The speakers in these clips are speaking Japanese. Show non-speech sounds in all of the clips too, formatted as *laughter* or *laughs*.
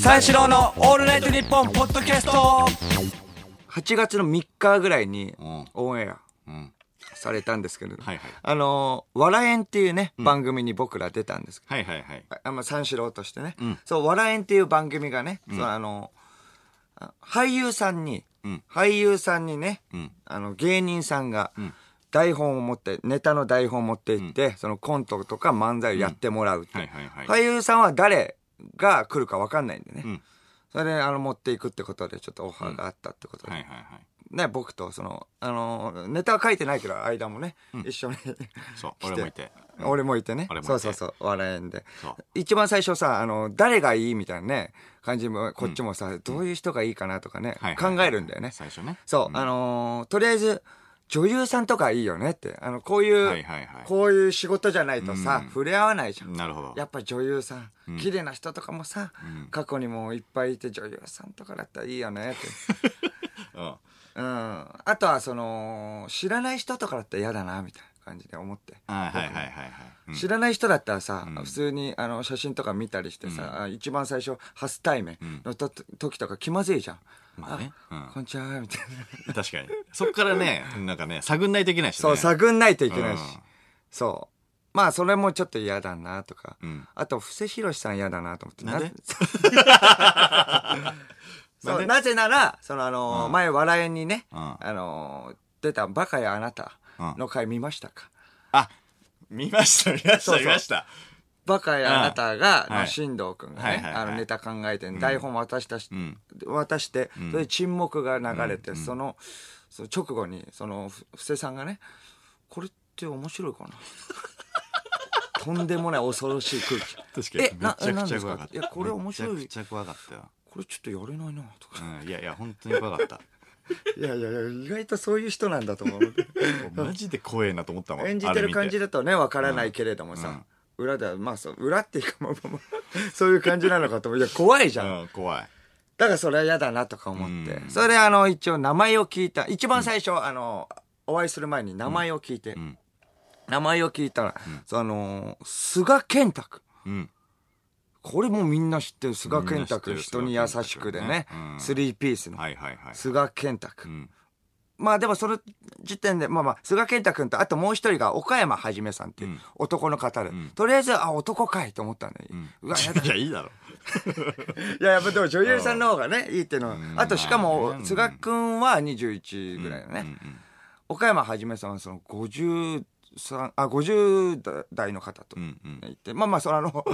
三四郎のオールナイトニッポンポッドキャスト。8月の3日ぐらいにうん。オンエアうん。されたんですけど、はいはい。あのー、笑えんっていうね、番組に僕ら出たんですけはいはいはい。ど、あまあ、三四郎としてね、ん。そう、笑えんっていう番組がね、そうあの俳優さんに、うん。俳優さんにね、うん。あの芸人さんがん。台本を持ってネタの台本を持って行って、そのコントとか漫才をやってもらうって、はいはいはい。俳優さんは誰が来るか分かんないんでね、うん。それであの持っていくってことでちょっとオファーがあったってことで、はい。はい。はい。ね、僕とその、あのネタは書いてないけど間もね、一緒にそう *laughs* 俺もいて。俺もいてね。そうそうそう笑えんで。一番最初さあの誰がいいみたいなね感じもこっちもさ、どういう人がいいかなとかね、はいはいはい。考えるんだよね。最初ね。そう、あのーとりあえず女優さんとかいいよねって。あのこういう、はいはいはい。こういう仕事じゃないとさ、うん。触れ合わないじゃん。なるほど。やっぱ女優さん、綺麗な人とかもさ、ん。過去にもいっぱいいて女優さんとかだったらいいよねって。*laughs* うん。うん。あとはその知らない人とかだったら嫌だなみたいな感じで思って。はいはいはいはい。知らない人だったらさ、うん。普通にあの写真とか見たりしてさ、あ一番最初初対面のと、時とか気まずいじゃん。まあね。うん。こんにちはみたいな。確かに。そっからねなんかね探んないといけないしね。そう探んないといけないし、うん。そう。まあそれもちょっと嫌だなとか、うん。あと布施宏さん嫌だなと思って。なんで？*laughs* そうなんで？なぜならそのあのーうん。前笑いにね、うん。あのー出た「バカやあなた」の回見ましたか、あ見ました見ましそうそう。た見ましたバカやあなたが、はいの進藤君がね、あのネタ考えて、台本渡したし、うん。渡して、ん。それで沈黙が流れて、そのその直後にそのふ布施さんがね「これって面白いかな? *laughs*」とんでもない恐ろしい空気。確かに。めちゃくちゃ怖かった。いやこれ面白い。めちゃくちゃ怖かったよ。これちょっとやれないなとか、うん。いやいや本当に怖かった。*laughs* いやいやいや意外とそういう人なんだと思う。*laughs* マジで怖えなと思ったもん。演じてる感じでだとねわからないけれどもさ、裏ではまあそう裏っていうかまあまあまあ *laughs* そういう感じなのかと思う。いや怖いじゃん、うん怖い。だからそれは嫌だなとか思って、うん。それであの一応名前を聞いた。一番最初、あのお会いする前に名前を聞いて、ん。名前を聞いたら、その菅健太君。うん。これもみんな知ってる。菅健太君。人に優しくでね、うん。スリーピースの。はいはいはい。菅健太う君、んまあでもその時点でまあまあ菅健太君とあともう一人が岡山はじめさんっていううん。男の方で、ん。とりあえずあ男かいと思ったんだよ、うわやだ。*laughs* いやいいだろ。*laughs* いややっぱでも女優さんの方がねいいっていうのは。うん。あとしかまあもね菅君は21ぐらいだね、うん。うん。岡山はじめさんはその53あ50代の方とうんうん。言って、まあまあそのあの *laughs* 調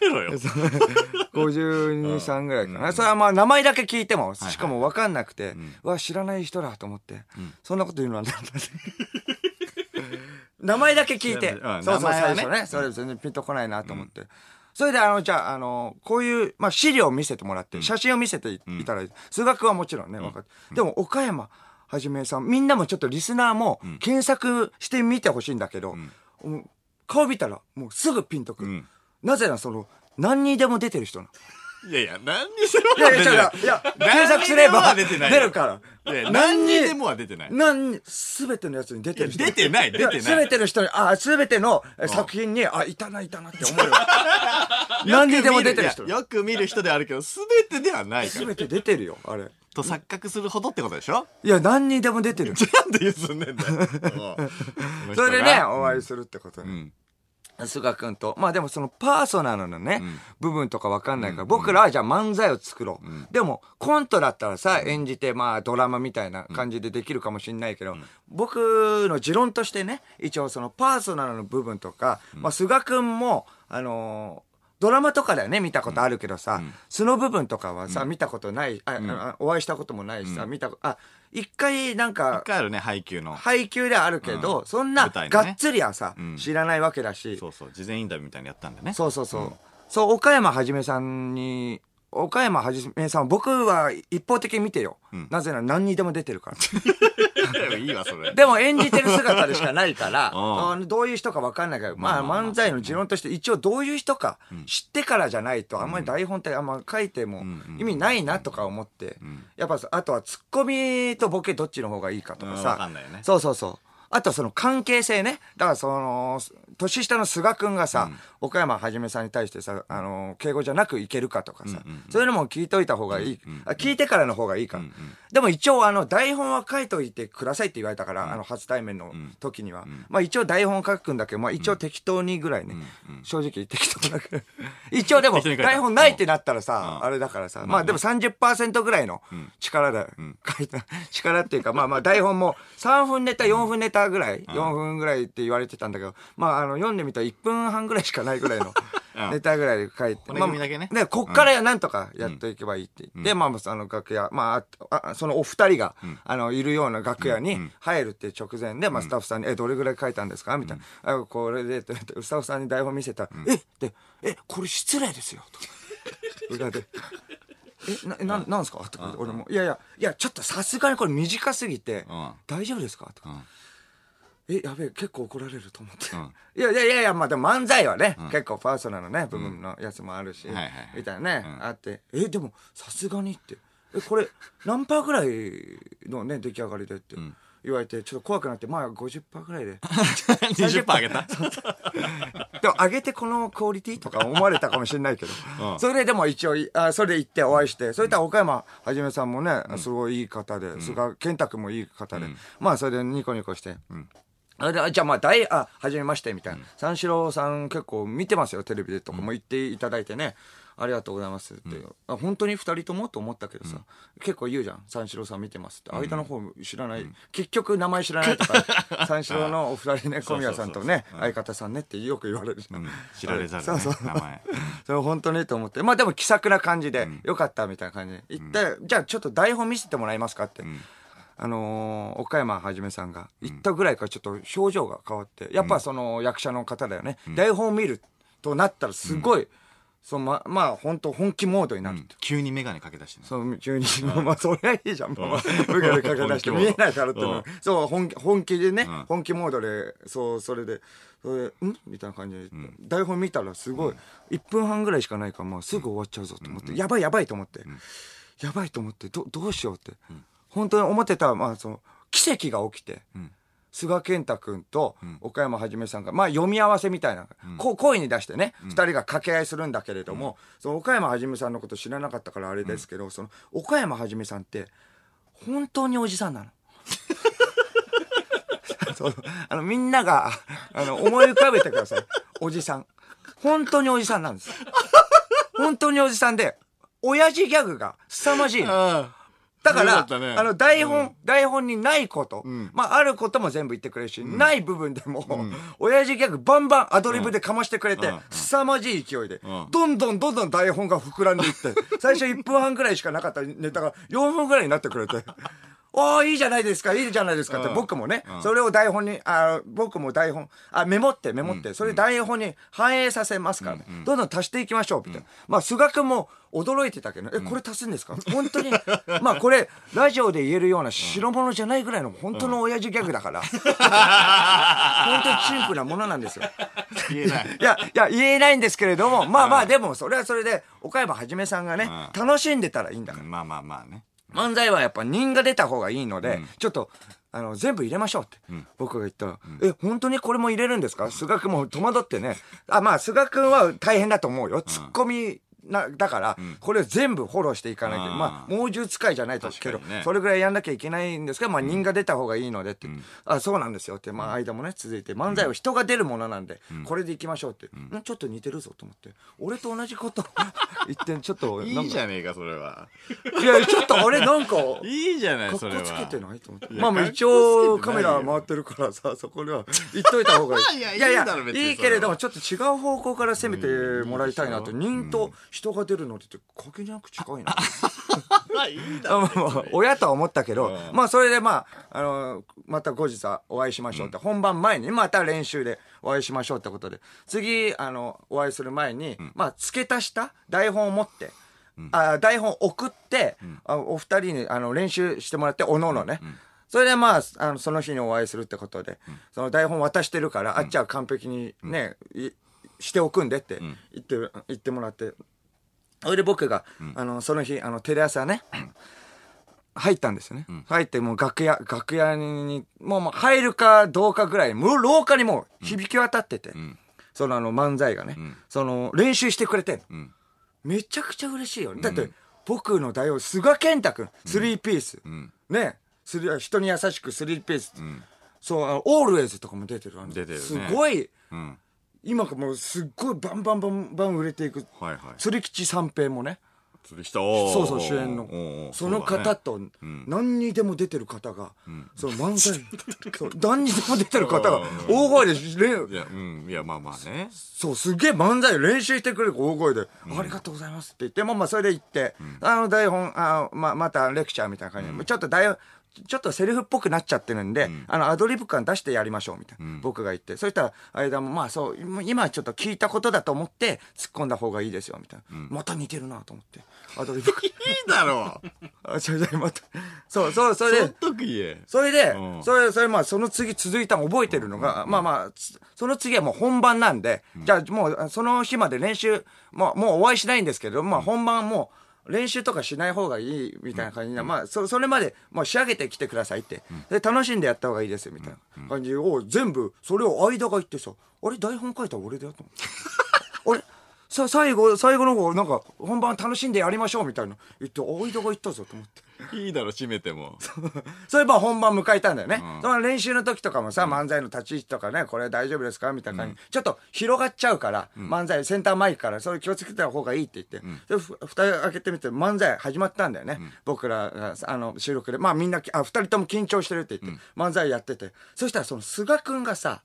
べろよ。*laughs* 523ぐらいかな、それはまあ名前だけ聞いてもしかも分かんなくて、ん。うわ知らない人だと思って、ん。そんなこと言うのはなんだ *laughs* 名前だけ聞いて、うんそうそう最初ね。それ全然ピンとこないなと思って、それであのじゃああのこういう、まあ、資料を見せてもらって、写真を見せてい,、ただいて数学はもちろんね分かって、でも岡山はじめさん。みんなもちょっとリスナーも検索してみてほしいんだけど、もう顔見たらもうすぐピンとくる、うん。なぜならその何にでも出てる人なの。いやいや何にでもい。やいや、違ういや、検索すれば出てない出るから。いや何にでもは出てない。何に、すべてのやつに出てる人。出てない出てない。すべての人に、あ、すべてのえ作品に、あ、いたな、いたなって思うよ。*laughs* 何にでも出てる人。よく見る人ではあるけど全てではないから。すべて出てるよ、あれ。と錯覚するほどってことでしょ？いや、何にでも出てる。*laughs* なんでゆすんでんだよ。う *laughs* んそれでね、お会いするってことね。うん。菅君と。まあでもそのパーソナルのね、部分とかわかんないから、僕らはじゃあ漫才を作ろう。でも、コントだったらさ、演じて、まあドラマみたいな感じでできるかもしんないけど、僕の持論としてね、一応そのパーソナルの部分とか、まあ菅君も、あのードラマとかだよね、見たことあるけどさ、素の部分とかはさ、見たことない、ああお会いしたこともないしさ、見たあ、一回なんか一、回あるね配給の。配給ではあるけど、そんながっつりはさ、ん。知らないわけだし、そうそう事前インタビューみたいなのやったんでね。そうそうそう。そう、岡山はじめさんに、岡山はじめさんは僕は一方的に見てよ。なぜなら何にでも出てるから。*laughs* いいわそれ。でも演じてる姿でしかないから、*laughs* ん。あのどういう人か分かんないから、まあ漫才の持論として一応どういう人か知ってからじゃないと、あんまり台本ってあんま書いても意味ないなとか思って、やっぱあとはツッコミとボケどっちの方がいいかとかうんさ、わかんないよね。そうそうそう。あとその関係性ね。だからその、年下の菅くんがさ、岡山はじめさんに対してさ、あの、敬語じゃなくいけるかとかさ、そういうのも聞いといた方がいい。あ聞いてからの方がいいか。ら。でも一応あの、台本は書いといてくださいって言われたから、あの、初対面の時には。まあ一応台本書くんだけど、まあ一応適当にぐらいね。正直適当だけど。*laughs* 一応でも、台本ないってなったらさ、あれだからさ、まあでも30%ぐらいの力で書いた、*laughs* 力っていうか、まあまあ台本も3分ネタ、4分ネタぐらい、4分ぐらいって言われてたんだけど、まああの、読んでみたら1分半ぐらいしかないぐらいの *laughs* ネタぐらいで書いて。骨組みだけね。まあで、こっからなんとかやっていけばいいって言って、まあ、あの楽屋、まああ、あそのお二人が、あの、いるような楽屋に入るっていう直前で、まあ、スタッフさんに、え、どれぐらい書いたんですかみたいな。あ、これで、って言ってスタッフさんに台本見せたら、えって、え、これ失礼ですよ。と。*laughs* 裏で。え、な、な、なんすか？とか、俺も、いやいや、いや、ちょっとさすがにこれ短すぎてうん、大丈夫ですか？とか。んえ、やべえ、結構怒られると思って。ん。*laughs* いやいやいやいや、まあでも漫才はね、結構パーソナルなね、部分のやつもあるし、みたいなね、あって、え、でもさすがにって、え、これ何パーぐらいのね、出来上がりでって言われて、ちょっと怖くなって、まあ50%ぐらいで。*laughs* 20%あげた？*laughs* でも上げてこのクオリティとか思われたかもしれないけど、うん。それででも一応いあそれで行ってお会いしてそれと岡山はじめさんもね、すごいいい方で、菅健太君もいい方で、まあそれでニコニコして、あれであじゃあまあ大あはじめましてみたいな、三四郎さん結構見てますよテレビでとかも言っていただいてね、ありがとうございますって、あ本当に二人ともと思ったけどさ、結構言うじゃん。三四郎さん見てますって。間の方知らない、結局名前知らないとか *laughs* 三四郎のお二人ね小宮さんとね相方さんねってよく言われるじゃん、知られざるねそうそう。名前。*laughs* それ本当にと思って。まあでも気さくな感じで、よかったみたいな感じで。言って、じゃあちょっと台本見せてもらえますかって、あのー岡山はじめさんが言ったぐらいからちょっと表情が変わってやっぱその役者の方だよね、台本を見るとなったらすごい、そのままあ本当本気モードになるって、急に眼鏡かけ出してね。そう急に、まあそれはいいじゃん、まあ、かけ出して見えないからってそう本気本気でね、ん。本気モードでそうそれでそれでん？みたいな感じで、台本見たらすごい、1分半ぐらいしかないから、まあ、すぐ終わっちゃうぞと思って、やばいやばいと思って、やばいと思ってどどうしようって、本当に思ってた、まあ、その奇跡が起きて、菅健太君と岡山はじめさんが、まあ読み合わせみたいな、こう声に出してね、二、人が掛け合いするんだけれども、その岡山はじめさんのこと知らなかったからあれですけど、その岡山はじめさんって、本当におじさんなの。*laughs* そうあのみんながあの思い浮かべてください。おじさん。本当におじさんなんです。本当におじさんで、親父ギャグが凄まじいの。だから、ね。あの、台本、台本にないこと、まあ、あることも全部言ってくれるし、ない部分でも、親父ギャグバンバンアドリブでかましてくれて、うん。凄まじい勢いで、ん。どんどんどんどん台本が膨らんでいって、最初1分半ぐらいしかなかったネタが4分ぐらいになってくれて、おーいいじゃないですか、いいじゃないですかって、うん。僕もね、それを台本に、あ僕も台本、あ、メモってメモって、それ台本に反映させますからね、どんどん足していきましょう、みたいな。まあ、菅君も驚いてたけど、え、これ足すんですか？本当に、まあ、これ、ラジオで言えるような白物じゃないぐらいの本当の親父ギャグだから、*laughs* 本当にシンプルなものなんですよ。言えない。いや、いや、言えないんですけれども、まあまあ、でも、それはそれで、岡山はじめさんがね、楽しんでたらいいんだから。まあまあまあね漫才はやっぱ人が出た方がいいので、ちょっと、あの、全部入れましょうって、僕が言ったら、え、本当にこれも入れるんですか？菅君も戸惑ってね。あ、まあ、菅君は大変だと思うよ。ツッコミ、な、だから、これを全部フォローしていかなきゃ。あー。まあ、猛獣使いじゃないとけど、それぐらいやんなきゃいけないんですけど、まあ、人が出た方がいいのでって。あ、そうなんですよって、まあ、間もね、続いて、漫才は人が出るものなんで、これでいきましょうって。ん。ちょっと似てるぞと思って。俺と同じこと。*laughs* 言って、ちょっと、いいじゃねえかそれは。いや、ちょっとあれなんか、いいじゃないかっこそれは。つけてないと思って。いやまあまあ一応カメラ回ってるからさ、そこでは言っといた方がいい。*laughs* いやいいだろ別にいいけれども、ちょっと違う方向から攻めてもらいたいなと。人と人が出るのって限りなく近いな。いいあまあまあ親とは思ったけど、まあそれでまあ、あの、また後日はお会いしましょうって、本番前にまた練習でお会いしましょうってことで、次、あの、お会いする前に、まあ付け足した台本を持って、あ台本送って、あお二人にあの練習してもらって、おのおのね。それでまあ、あのその日にお会いするってことで、その台本渡してるから、あっちは完璧にね、いしておくんでって言って、言ってもらって、それで僕が、あの、その日、あの、テレ朝ね、入ったんですよね。入ってもう楽屋、楽屋に、もうもう入るかどうかぐらい、もう廊下にもう響き渡ってて、ん。そのあの漫才がね、ん。その練習してくれてんの。ん。めちゃくちゃ嬉しいよ。だって、僕の大王、菅健太君、スリーピース。ん。ね。スリ人に優しくスリーピース。ん。そう、オールウェイズとかも出てる。出てるね。すごい、うん今もうすっごいバンバンバンバン売れていく。はいはい。釣り吉三平もね。そうそう主演の。その方と何にでも出てる方が、その漫才 *laughs* そう何にでも出てる方が大声で練いやうん。いやまあまあね。そうすげえ漫才練習してくれる大声で、ありがとうございます」って言ってまあまあそれで行って、あの台本あままたレクチャーみたいな感じで、ちょっと台本ちょっとセリフっぽくなっちゃってるんで、あのアドリブ感出してやりましょうみたいな、僕が言って。そしたら間もまあそう今ちょっと聞いたことだと思って突っ込んだ方がいいですよみたいな、また似てるなと思って。アドリブいいだろう。*laughs* あちょちょまたそうそうそれで。そっとく言えそれで、うん。それ、それ、まあ、その次続いたの覚えてるのが、まあまあ、つその次はもう本番なんで、じゃあもう、その日まで練習、もう、もうお会いしないんですけど、まあ本番もう、練習とかしない方がいいみたいな感じで、まあ、そ、それまで、もう仕上げてきてくださいって。で、楽しんでやった方がいいですよ、みたいな。感じを、全部、それを間が言ってさ、あれ、台本書いたら俺だよと思って。*laughs* あれ？さ、最後、最後の方、なんか、本番楽しんでやりましょうみたいな。言って、間が言ったぞと思って。いいだろ閉めても。*laughs* それまあ本番迎えたんだよね。その練習の時とかもさ、漫才の立ち位置とかね、これ大丈夫ですかみたいな感じ、ちょっと広がっちゃうから、漫才、センターマイクから、それ気をつけた方がいいって言って、で、ふ蓋開けてみて漫才始まったんだよね。僕らが、あの、収録で。まあみんな、あ、二人とも緊張してるって言って、漫才やってて。そしたらその菅くんがさ、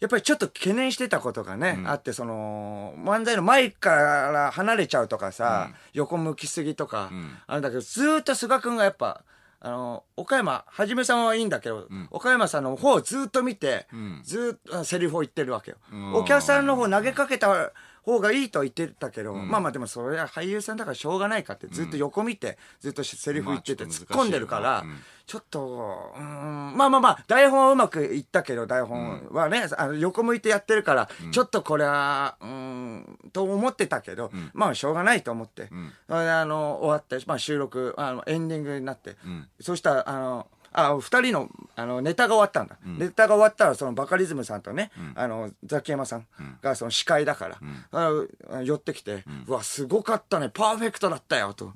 やっぱりちょっと懸念してたことがね、あって、その、漫才のマイクから離れちゃうとかさ、横向きすぎとか、あれだけど、ずーっと菅くんがやっぱ、あの、岡山、はじめさんはいいんだけど、岡山さんの方をずーっと見て、ずーっとあセリフを言ってるわけよ。お客さんの方投げかけた方がいいと言ってたけど、まあまあでもそれは俳優さんだからしょうがないかって、ずっと横見て、ずっとセリフ言ってて突っ込んでるから、うんちょっと、うーん、まあまあまあ、台本はうまくいったけど、台本はね、あの横向いてやってるから、ちょっとこれは、うーん、と思ってたけど、まあしょうがないと思って、あの、終わって、まあ収録、あの、エンディングになって、そしたら、あの、あ、二人の、あの、ネタが終わったんだ。ネタが終わったら、そのバカリズムさんとね、あの、ザキヤマさんが、その司会だから、あの寄ってきて、うわ、すごかったね、パーフェクトだったよ、と。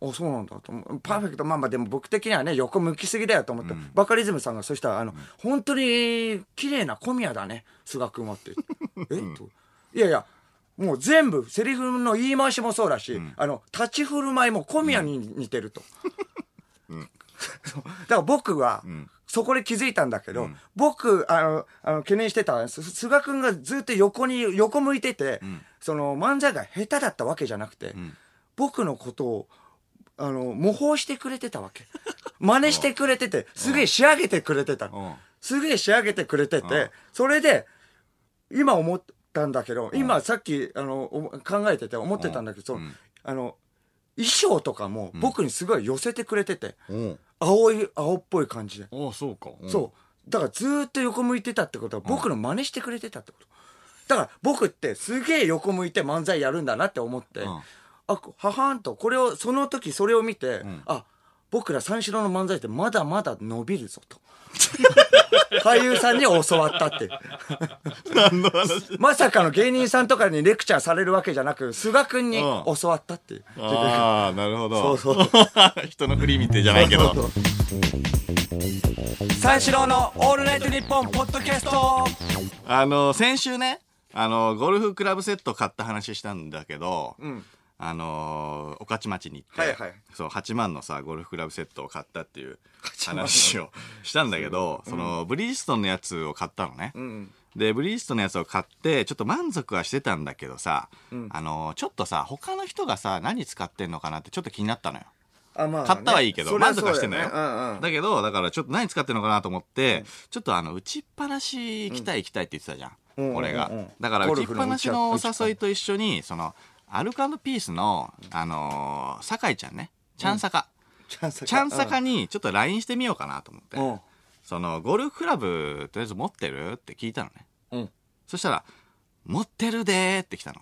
あ、そうなんだ。と思う。パーフェクト、まあまあでも僕的にはね、横向きすぎだよと思って、バカリズムさんがそしたら、あの、本当に綺麗な小宮だね、菅君はって。*laughs* え？と。いやいや、もう全部、セリフの言い回しもそうだし、あの、立ち振る舞いも小宮に似てると。*laughs* *laughs* だから僕は、そこで気づいたんだけど、僕、あの、あの懸念してた、す菅君がずっと横に、横向いてて、その漫才が下手だったわけじゃなくて、僕のことを、あの、模倣してくれてたわけ。真似してくれてて、すげえ仕上げてくれてた。すげえ仕上げてくれてて、それで、今思ったんだけど、今さっき、あの、お考えてて思ってたんだけど、そのあの、衣装とかも僕にすごい寄せてくれてて、うん。青い、青っぽい感じで。ああそうか。うん。そう。だからずーっと横向いてたってことは僕の真似してくれてたってこと。だから僕ってすげえ横向いて漫才やるんだなって思って、んあ、ははーんと、これを、その時それを見て、あ、僕ら三四郎の漫才ってまだまだ伸びるぞと。*laughs* 俳優さんに教わったって。*laughs* 何の話？まさかの芸人さんとかにレクチャーされるわけじゃなく、菅くんにうん。教わったって。いう。ああなるほど。そうそう。*laughs* 人の振り見てじゃないけど。三四郎のオールナイトニッポンポッドキャスト。あの先週ねあのゴルフクラブセット買った話したんだけど、んあの御徒町に行って、はいはい。そう8万のさゴルフクラブセットを買ったっていう話をしたんだけど、そのブリヂストンのやつを買ったのね、んでブリヂストンのやつを買ってちょっと満足はしてたんだけどさ、あのちょっとさ他の人がさ何使ってんのかなってちょっと気になったのよ。あまあね。買ったはいいけど、満足はしてんのよ。だねうんうん。だけど、だからちょっと何使ってんのかなと思って、ちょっとあの、打ちっぱなし行きたい行きたいって言ってたじゃん。うん俺がうんうん。うん。だから打ちっぱなしのお誘いと一緒に、その、アルカンドピースの、あのー、酒井ちゃんね、チャンサカ。チャンサチャンサカにちょっと LINE してみようかなと思って。うんその、ゴルフクラブ、とりあえず持ってるって聞いたのね。うんそしたら、持ってるでーって来たの。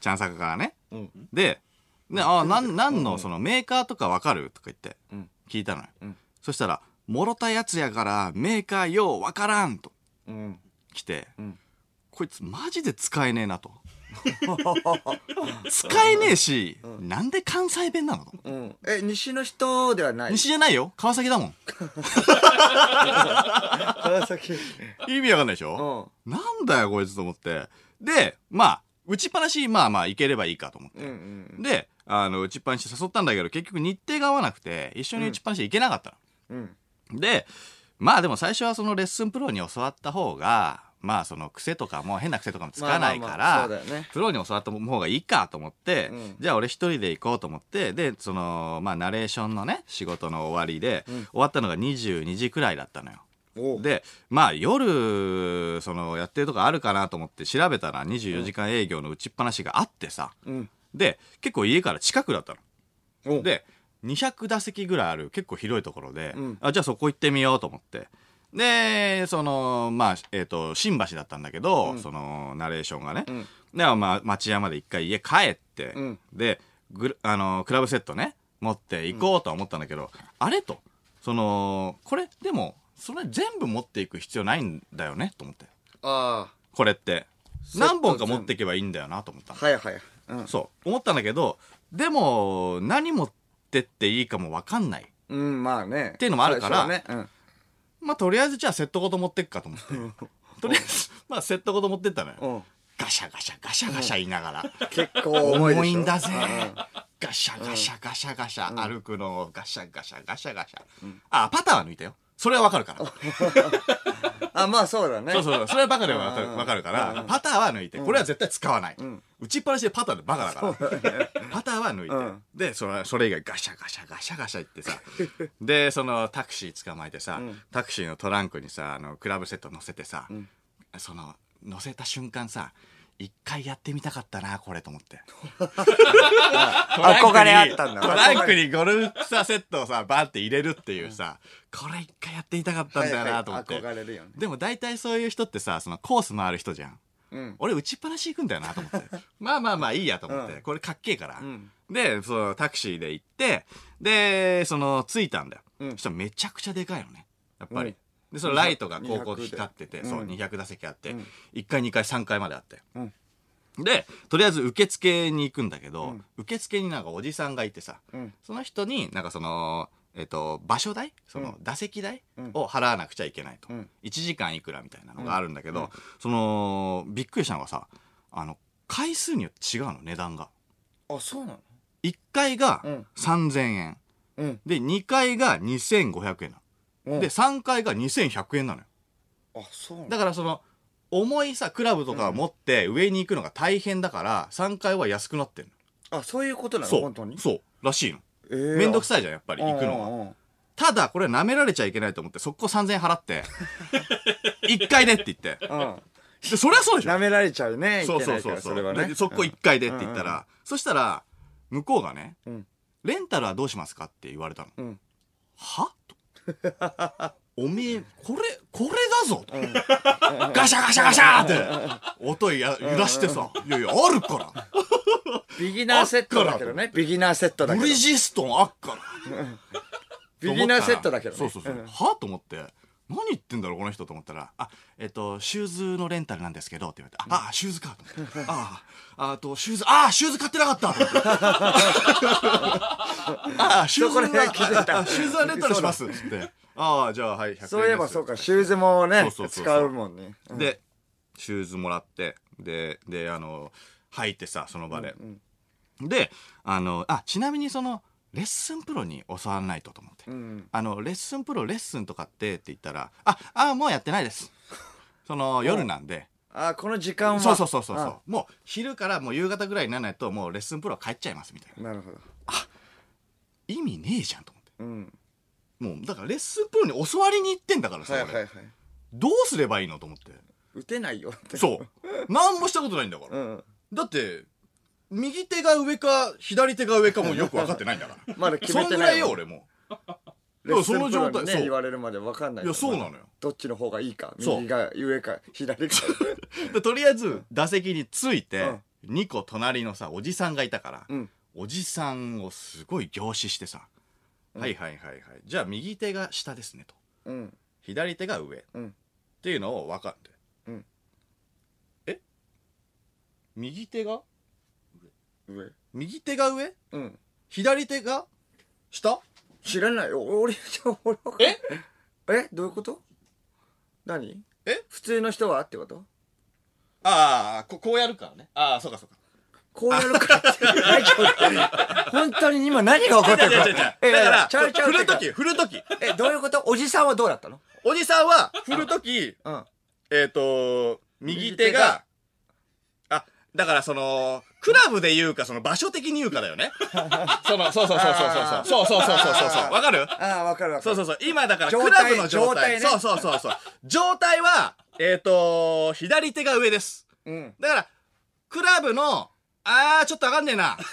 チャンサカからね。うんで、で、あ、なん、なんの、そのメーカーとかわかるとか言ってん、聞いたのよ。んそしたら、もろたやつやから、メーカーようわからんとうん来て、んこいつマジで使えねえなと。*laughs* 使えねえし、なんで関西弁なの？と。うんえ西の人ではない？西じゃないよ川崎だもん。*laughs* 川崎意味わかんないでしうょ、んなんだよこいつと思って。で、まあ、打ちっぱなし、まあまあ、いければいいかと思って。うんうんで、あの、打ちっぱなし誘ったんだけど、結局日程が合わなくて、一緒に打ちっぱなし行けなかったうんの。で、まあでも最初はそのレッスンプロに教わった方が、まあその癖とかも変な癖とかもつかないからプロに教わった方がいいかと思ってうん、じゃあ俺一人で行こうと思って、で、その、まあナレーションのね、仕事の終わりで、終わったのが22時くらいだったのよ。で、まあ夜、そのやってるとこあるかなと思って調べたら24時間営業の打ちっぱなしがあってさ、うん。で、結構家から近くだったの。で、200打席ぐらいある結構広いところで、うん。あ、じゃあそこ行ってみようと思って。で、その、まあ、えっ、と、新橋だったんだけど、その、ナレーションがね。んで、まあ、町山で一回家帰って、うんで、あの、クラブセットね、持って行こうとは思ったんだけど、あれと、その、これ、でも、それ全部持っていく必要ないんだよね、と思って。あこれって。何本か持っていけばいいんだよな、と思ったはいはいうんそう。思ったんだけど、でも、何持ってっていいかもわかんない。うんまあねっていうのもあるからねうんまあ、とりあえずじゃあセットごと持ってくかと思って。とりあえず、まあ、セットごと持ってったのよ。うんガシャガシャガシャガシャ言いながら。結構重いでしょ重いんだぜうん。ガシャガシャガシャガシャ、歩くのをガシャガシャガシャガシャ。あ、パターは抜いたよ。それはわかるから。*laughs* あまあそうだねそうそうそう。それはバカではわかるわかるから、パターは抜いて。これは絶対使わない。ん打ちっぱなしでパターでバカだから。パターは抜いて。うんで、それ、それ以外ガシャガシャガシャガシャ言ってさ。で、そのタクシー捕まえてさ、タクシーのトランクにさ、あの、クラブセット乗せてさ、その、乗せた瞬間さ、一回やってみたかったな、これと思って。*laughs* 憧れあったんだトランクにゴルフさセットをさ、バーって入れるっていうさ、これ一回やってみたかったんだよなと思って。ねでも大体そういう人ってさ、そのコース回る人じゃん。うん俺打ちっぱなし行くんだよなと思って。*laughs* まあまあまあいいやと思って。うんこれかっけえから。んで、そのタクシーで行って、で、その着いたんだよ。うんそしたらめちゃくちゃでかいのね。やっぱり。うんで、そのライトがこうこう200で。光ってて、そう、うん200打席あって、うん。1階、2階、3階まであって。うん。で、とりあえず受付に行くんだけど、受付になんかおじさんがいてさ、うん。その人になんかその、えっと、場所代？その、打席代？うん。を払わなくちゃいけないと。うん。1時間いくらみたいなのがあるんだけど、その、びっくりしたのがさ、あの、回数によって違うの、値段が。あそうなの？1回がうん。3000円。うん。で、2回が2500円なの。うんで、3回が2100円なのよ。あそうなのだからその、重いさ、クラブとかを持って上に行くのが大変だから、3回は安くなってんの。あそういうことなの？そう。本当に？そう。らしいの。えーめんどくさいじゃん、やっぱり行くのは。はただ、これ舐められちゃいけないと思って、速攻3000円払って、*laughs* 1回でって言って。うんうんで、そりゃそうでしょ舐められちゃうねいそうけないからそうそうそ。そうれはねで、速攻1回でって言ったら、そしたら、向こうがね、うんレンタルはどうしますかって言われたの。うんは？と *laughs* おめえ、これ、これだぞと、*laughs* ガシャガシャガシャって、音や揺らしてさ、いやいや、あるから。ビギナーセットだけどね。ビギナーセットだけど。ブリヂストンあっから。ビギナーセットだけどね。そうそうそう。ん。はと思って。何言ってんだろうこの人と思ったら「あえっとシューズのレンタルなんですけど」って言われて「ああシューズか」と思って「あああとシューズああシューズ買ってなかった」と思って。ああシューズはシューズはレンタルします」っつって「ああじゃあはい100円です」そういえばそうかシューズもね使うもんね。うん。でシューズもらってでであの履いてさその場で、であのあちなみにそのレッスンプロに教わらないとと思って、うん。あのレッスンプロレッスンとかってって言ったら「ああもうやってないです」*laughs* その夜なんで。あこの時間は。そうそうそうそうそう。もう昼からもう夕方ぐらいにならないともうレッスンプロは帰っちゃいますみたいな。なるほど。意味ねえじゃんと思って。うん。もうだからレッスンプロに教わりに行ってんだからさ、俺はいはいはい。どうすればいいのと思って。打てないよって。そう。何もしたことないんだから、うん。だって右手が上か左手が上かもよく分かってないんだから。*laughs* まだ決そんぐらめてないいよ俺も。レッスンプロにその状態そう。ね言われるまで分かんないいやそうなのよ。どっちの方がいいか？そう。右が上か左かで *laughs* とりあえず打席について、うん。2個隣のさおじさんがいたから、うん。おじさんをすごい凝視してさ、はいはいはいはい。じゃあ右手が下ですねと。うん。左手が上。っうん。ていうのを分かって、うん。え？右手が？上。右手が上？うん。左手が下？知らない。よ俺俺。わかんないえ？どういうこと？何？え？普通の人はってこと？ああここうやるからね。ああそうかそうか。こうやるからって。本当に今何が起こってるか。違う違う違うだえからちゃうちゃう振るとき振るとき。えどういうこと？おじさんはどうだったの？おじさんは振るときうん。えっと右手があだからそのクラブで言うか、その場所的に言うかだよね。*laughs* その、そうそうそうそうそう。そうそうそうそうそうそう。わかる？ああ、わかるわかる。そうそうそう。今だから、クラブの状態。そうそうそうそう。状態は、えっ、と、左手が上です。うん。だから、クラブの、あー、ちょっとわかんねえな。*laughs*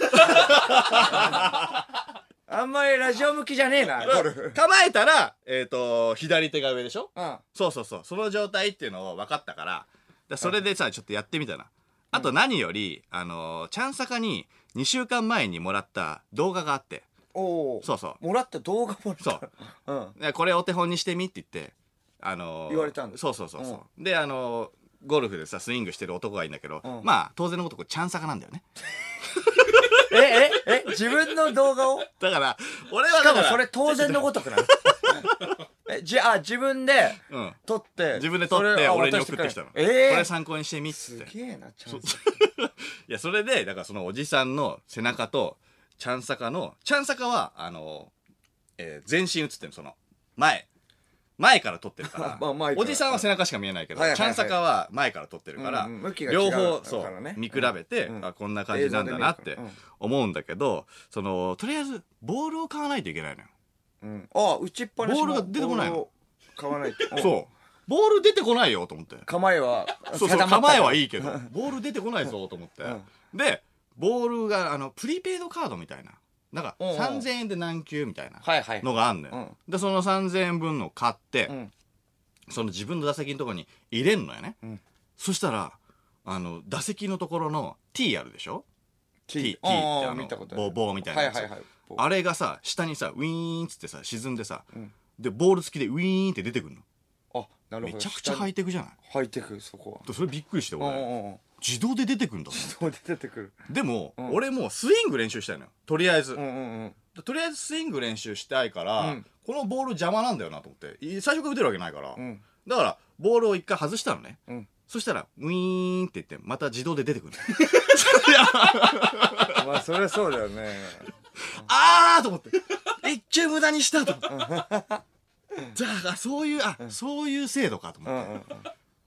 あんまりラジオ向きじゃねえな、ゴルフ。構えたら、えっ、と、左手が上でしょ？うん。そうそうそう。その状態っていうのを分かったから、それでさ、ちょっとやってみたな。あと何よりあのチャンサカに2週間前にもらった動画があって。おおそうそう。もらった動画もらった。そう。うん。でこれお手本にしてみって言ってあの言われたんですそうそうそうそう、であのゴルフでさスイングしてる男がいいんだけど、うん。まあ当然のことこチャンサカなんだよね。*laughs* えええ自分の動画を？だから俺はしだからかもそれ当然のごとくな。の *laughs* えじゃあ自分でうん。撮って自分で撮ってそれを俺に渡送ってきたの、ええこれ参考にしてみっつすってげえなチャンスいやそれでだからそのおじさんの背中とチャンサカのチャンサカはあの、えー全身映ってるその前。前から撮ってるから、*laughs* まあ前から。おじさんは背中しか見えないけど、はいはいはい。チャンサカは前から撮ってるから、うんうん向きが違う両方そからね。う見比べて、うんあこんな感じなんだなって映像で見るか思うんだけどそのとりあえずボールを買わないといけないのよ、うん。あ打ちっぱなしボールが出てこないの？ボールを買わないと。うんそう。ボール出てこないよと思って。構えはそうそう構えはいいけど。*laughs* ボール出てこないぞと思って、うん。でボールがあのプリペイドカードみたいな。なんかうんうん。3000円で何球みたいなはいはい。のがあんのよ、でその3000円分のを買って、うん。その自分の打席のところに入れんのよね、ん。そしたらあの打席のところの T あるでしょ？T, T ってあの見たことある。棒棒みたいなやつ、はいはいはいあれがさ下にさウィーンっつってさ沈んでさ、ん。でボール付きでウィーンって出てくるの。あなるほど。めちゃくちゃハイテクじゃない？ハイテクそこは。それびっくりしてうんうん俺うん。自動で出てくるんだもん。そう出てくる。でも、ん。俺もうスイング練習したいのよ。とりあえず、うんうんうん。とりあえずスイング練習したいから、うん。このボール邪魔なんだよなと思って。い最初から打てるわけないから、うん。だからボールを一回外したのね、うんそしたらウィーンって言ってまた自動で出てくる。の *laughs* まあそりゃそうだよね。*laughs* あーと思って。一球無駄にしたと思って。だからそういうあ、そういう制度かと思って、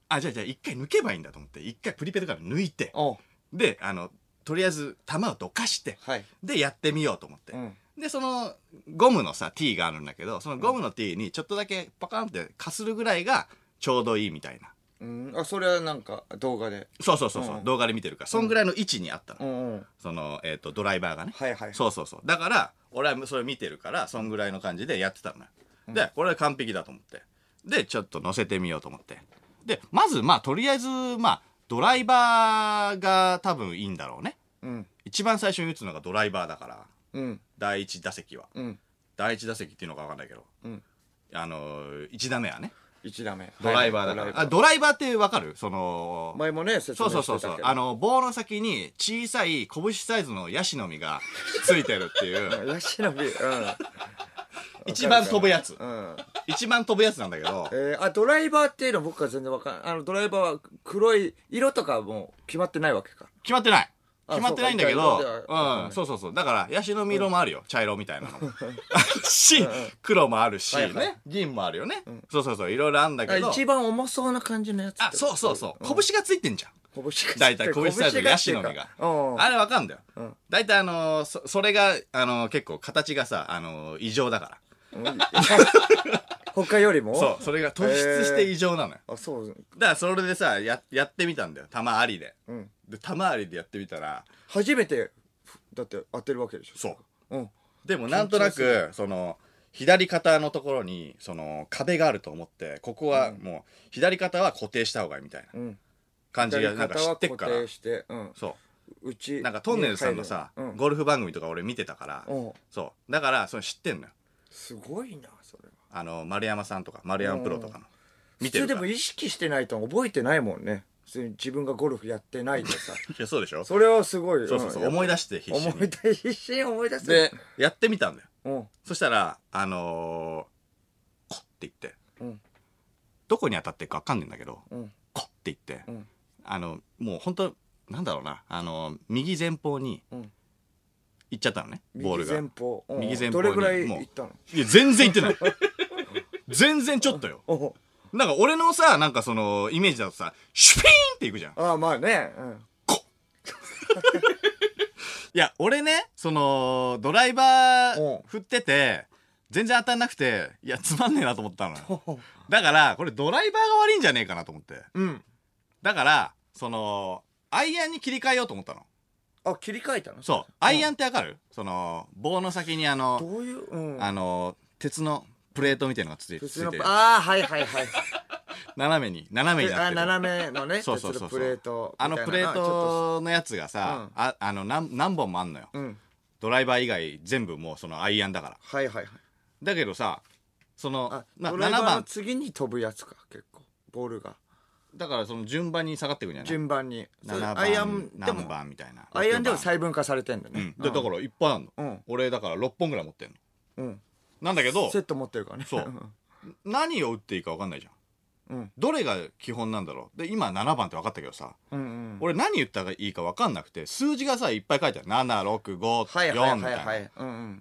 あじゃあじゃあ一回抜けばいいんだと思って。一回プリペイドから抜いて。おであのとりあえず球をどかして。はい。でやってみようと思って、うん。でそのゴムのさ T があるんだけどそのゴムの T にちょっとだけパカンってかするぐらいがちょうどいいみたいなうん。あそれはなんか動画で。そうそうそうそう、うん。動画で見てるから。そんぐらいの位置にあったの、うんうん。その、えー、とドライバーがね、はいはい。そうそうそう。だから俺はそれ見てるからそんぐらいの感じでやってたのよ、でこれは完璧だと思って。でちょっと乗せてみようと思って。でまずまあとりあえずまあドライバーが多分いいんだろうね。うん。一番最初に打つのがドライバーだから。うん。第一打席は。うん。第一打席っていうのか分かんないけど、うん。あの1打目はね1打目。ドライバーだから、はいあドライバーって分かる？その前もね説そう明そうそうそう。してたけど。あの棒の先に小さい拳サイズのヤシの実がついてるっていう。*laughs* ヤシの実うん。*laughs* 一番飛ぶやつ。うん。一番飛ぶやつなんだけど。えー、あドライバーっていうの僕は全然わかんないあのドライバーは黒い色とかはもう決まってないわけか。決まってない。あ決まってないんだけどそうんそうそうそう。だからヤシの実色もあるよ、茶色みたいなのし黒もあるし、はいはい。ね。銀もあるよね、そうそうそういろいろあるんだあけど。一番重そうな感じのやつあそうそうそう、拳がついてんじゃん。拳が大体拳サイズのヤシの実が。うん。あれわかんだよ、ん。大体あのーそそれがあのー結構形がさあのー異常だから *laughs* 他よりも？そうそれが突出して異常なのよ、あそう。だからそれでさややってみたんだよ。玉ありで。うん。で玉ありでやってみたら初めてだって当てるわけでしょ？そう。うん。でもなんとなくその左肩のところにその壁があると思ってここはもう左肩は固定した方がいいみたいなうん。感じが左なんか知ってっから。固定してうん。そう。うちなんかトンネルズさんのさ、うん。ゴルフ番組とか俺見てたから、うん。そう。だからそれ知ってんのよ。すごいなあの丸山さんとか丸山プロとかの。見てるから。普通でも意識してないと覚えてないもんね。普通に自分がゴルフやってないとさ。*laughs* いやそうでしょ。それはすごい。そうそうそう、ん。思い出して必死に。思い出必死に思い出す。でやってみたんだよ。うん。そしたらあのー、コッって言って、うん。どこに当たってるか分かんないんだけど、うん。コッって言って、うん。あのもう本当なんだろうな。あの右前方にうん。行っちゃったのねボール右が前方。うん。右前方にどれぐらいもう。行ったの？いや全然行ってない *laughs* 全然ちょっとよ。おなんか俺のさなんかそのイメージだとさシュピーンっていくじゃん。ああまあね。うん。*laughs* いや俺ねそのドライバうんー振ってて全然当たんなくていやつまんねえなと思ったのよ。だからこれドライバーが悪いんじゃねえかなと思って。うん。だからそのアイアンに切り替えようと思ったの。あ切り替えたの？そう。アイアンンってわかる？その棒の先にあのどういううん。あの鉄のプレートみたいのがついて普通のついて。るああはいはいはい。*laughs* 斜めに斜めになってある斜めのねそうそうそうそう。鉄のプレートあのプレートのやつがさ、うん。ああの何何本もあんのよ。とうん。ドライバー以外全部もうそのアイアンだから。はいはいはい。だけどさそのあまあ、7ドライバーの番。次に飛ぶやつか結構。ボールが。だからその順番に下がっていくんじゃない？順番に。それ7番アイアンで何も番みたいな。アイアンでも6番細分化されてんだね。うん、でだからいっぱいあんの、うん。俺だから6本ぐらい持ってんの。うんなんだけどセット持ってるからね。そう。何を打っていいか分かんないじゃん。うん。どれが基本なんだろう。で今7番って分かったけどさ。うんうん。俺何言ったらいいか分かんなくて数字がさいっぱい書いてある。765はいはい4みたい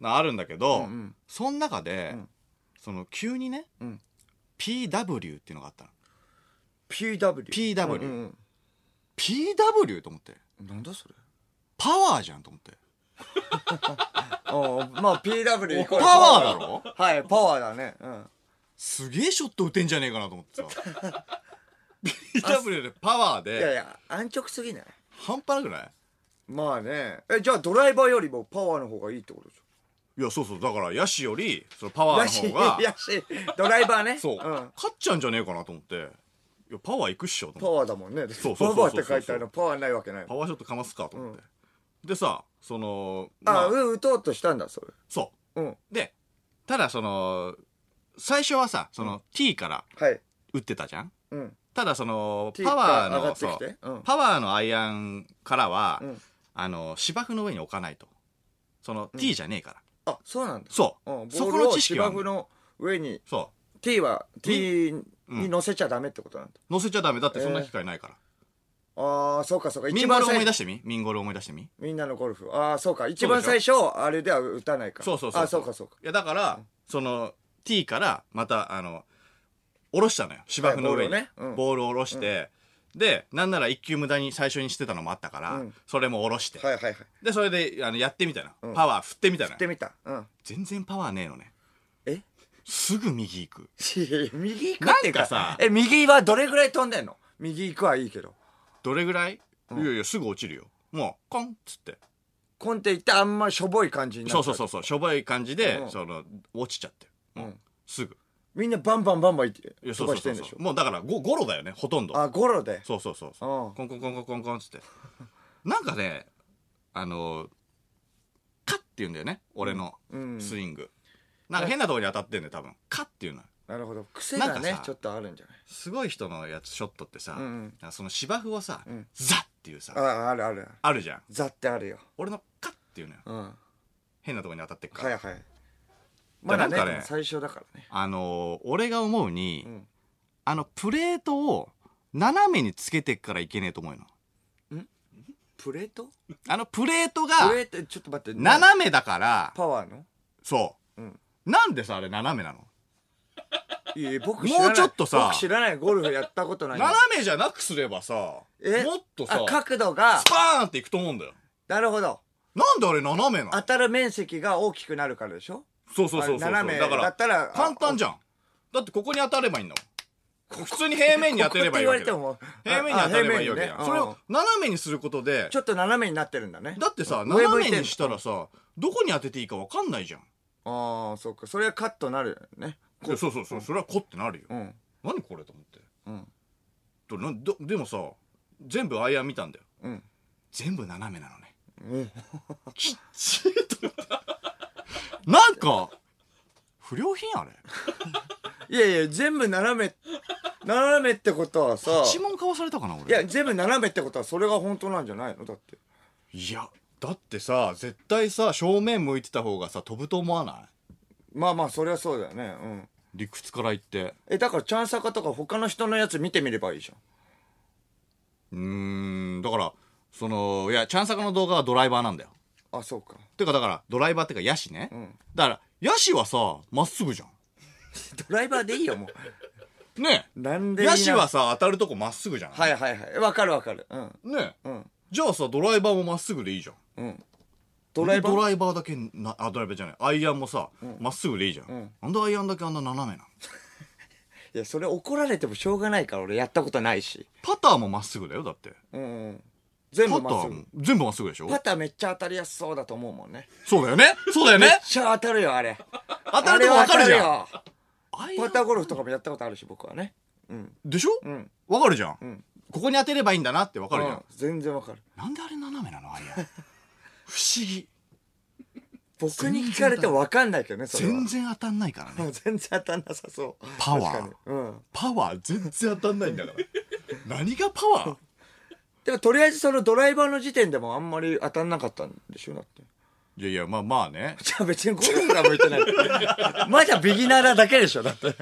な。あるんだけど、うんうん。その中で、うん。その急にね、うん。PW っていうのがあったの。PW PW うんうん PW と思って。うんなんだそれ？パワーじゃんと思ってお *laughs* うまあ PW イコールパワーだろ？はいパワーだね。うん。すげえショット打てんじゃねえかなと思ってさ *laughs* PW でパワーいやいでや安直すぎない？半端なくない？まあね。えじゃあドライバーよりもパワーの方がいいってことでしいやそうそう。だからヤシよりそのパょワーの方がやしドライバーね。そう、ん。勝っちゃうんじゃねえかなと思って。いやパワーいくっしょとパ思って。ワーだもんね。そうそうそうそうパワーって書いてあるのパワーないわけないパワーショットかますかと思って、でさそのあ、まあ。うん打とうとしたんだそれ。そう。うん。でただその最初はさその T からはい。打ってたじゃん？うん。ただその T パワーから上がのってきて？そう。うん。パワーのアイアンからは、うん。あの芝生の上に置かないと。その T じゃねえから、あそうなんだ。そう、うん、ボそこのールを知識はあんの。芝生の上にそ T は T うん。に乗せちゃダメってことなんだ、う乗せちゃダメ。だってそんな機会ないから、ああそうかそうか。ミンゴル思い最出してみ？ミンゴル思い出してみ？みんなのゴルフ。ああそうか。一番最初あれでは打たないか。そうそうそうあそうかそうか。いやだから、その T からまたあの下ろしたのよ。芝生の上に、はいボールをね。うん。ボールを下ろして、でなんなら一球無駄に最初にしてたのもあったから、うん。それも下ろして、はいはいはい。でそれであのやってみたの、うん。パワー振ってみたの振ってみた。うん。全然パワーねえのね。え？すぐ右行く。右行くっていかさ。え右はどれぐらい飛んでんの？右行くはいいけどどれぐらい、いやいやすぐ落ちるよ。もうコンっつって。コンテ行ってあんましょぼい感じになそうそうそうそうしょぼい感じで、うん。その落ちちゃって。もう、うん。すぐ。みんなバンバンバンバン行っていやそ飛うそうそうそばしてんでしょ？うもうだからゴゴロだよねほとんど。あゴロで。そうそうそうそう。うん。コンコンコンコンコンコンっつって。なんかねあのカッって言うんだよね俺のうん。スイング、なんか変なところに当たってんだよ多分。カッっていうのなるほど。癖なんかさがねちょっとあるんじゃない？すごい人のやつショットってさ、うんその芝生をさ、うん。ザッっていうさああるある。あるじゃん。ザってあるよ。俺のカッっていうのよ。うん。は変なところに当たってっから、いはい。まだねなんかね最初だからね。あのー俺が思うに、うん。あのプレートを斜めにつけてっからいけねえと思うの。プレート？あのプレートがプレートちょっと待って。斜めだからパワーの？そう、うん。なんでさあれ斜めなの？いや僕知らない。もうちょっとさ。僕知らないゴルフやったことない。斜めじゃなくすればさもえっとさあ角度が。スパーンっていくと思うんだよ。なるほど。なんであれ斜めなの？当たる面積が大きくなるからでしょ？そうそうそうそうあ斜めだからだったら簡単じゃん。だってここに当たればいいんだもん。普通に平面に当てればいいわけだよ。ここって平面言われても。に当たればいいわけじゃん、あそれをうん。斜めにすることでちょっと斜めになってるんだね。だってさうん。上向いてんの。斜めにしたらさどこに当てていいか分かんないじゃん。ああそうか。それはカットなるよねそうそうそうそれはコってなるよ、うん。何これと思って。うん。どなどでもさ全部アイアン見たんだよ。うん。全部斜めなのね。*laughs* きっちりと。*laughs* なんか不良品あれ。*laughs* いやいや全部斜め斜めってことはさ。一問買わされたかな俺。いや全部斜めってことはそれが本当なんじゃないのだって。いやだってさ絶対さ正面向いてた方がさ飛ぶと思わない？まあまあそれはそうだよね。うん理屈から言って。えだからチャンサカとか他の人のやつ見てみればいいじうーんだからそのいやチャンサカの動画はドライバーなんだよ。ゃんあそうか。てかだからドライバーってかヤシね、ん。だからヤシはさまっすぐじゃ *laughs* ドライバーでいいよもんねうなんでヤシはさ当たるとこまっすぐじゃん、はいはいはい。わかるわかる。うん。ねうん。じゃあさドライバーもまっすぐでいいじゃん。うんドライバー？ドライバーだけなあドライバーじゃない。アイアンもさま、っすぐでいいじゃん、ん。なんでアイアンだけあんな斜めなの？*laughs* いやそれ怒られてもしょうがないから俺やったことないし。パターもまっすぐだよだって。うんうん。全パタ部まっすぐ。ーも全部まっすぐでしょ？パターめっちゃ当たりやすそうだと思うもんね。そうだよね。そうだよめっねちゃ当たるよあれ。当たるとこ分かるじゃん。あれは当たるよ。アイアン？パターゴルフとかもやったことあるし僕はね。うん。でしょ、うん。分かるじゃん、ん。ここに当てればいいんだなって分かるじゃん、うん。全然わかる。なんであれ斜めなのアイアン？不思議。僕に聞かれてもわかんないけどねそれは。全然当たんないからね。*laughs* 全然当たんなさそう。パワー。確かに。うん。パワー全然当たんないんだから。*laughs* 何がパワー？でもとりあえずそのドライバーの時点でもあんまり当たんなかったんでしょだっていやいやまあまあね。*laughs* じゃあ別にゴルフが向いてない。*laughs* まだビギナーなだけでしょだって。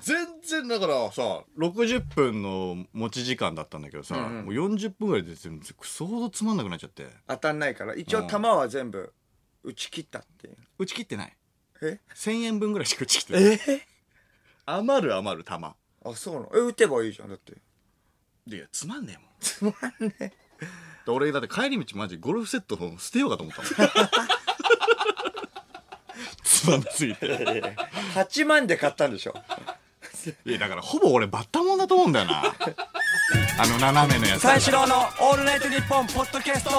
全然だからさ60分の持ち時間だったんだけどさ、もう40分ぐらいで全然クソほどつまんなくなっちゃって。当たんないから。一応球は全部打ち切ったっていう。打ち切ってない。え？1000円分ぐらいしか打ち切ってない。え？余る余る球あそうなの？え打てばいいじゃんだって。いやつまんねえもん。つまんねえで俺だって帰り道マジゴルフセットの捨てようかと思ったもん。*laughs* つまんなすぎて。8万で買ったんでしょ。いやだからほぼ俺バッタモンだと思うんだよな。あの斜めのやつ。三四郎のオールナイトニッポンポッドキャスト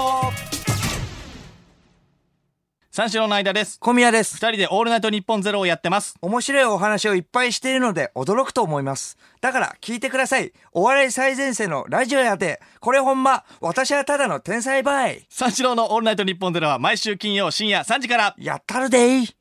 三四郎の間です小宮です二人でオールナイトニッポンゼロをやってます面白いお話をいっぱいしているので驚くと思います。だから聞いてください。お笑い最前線のラジオやで、これほんま、私はただの天才バイ。三四郎のオールナイトニッポンゼロは毎週金曜深夜3時からやったるでい。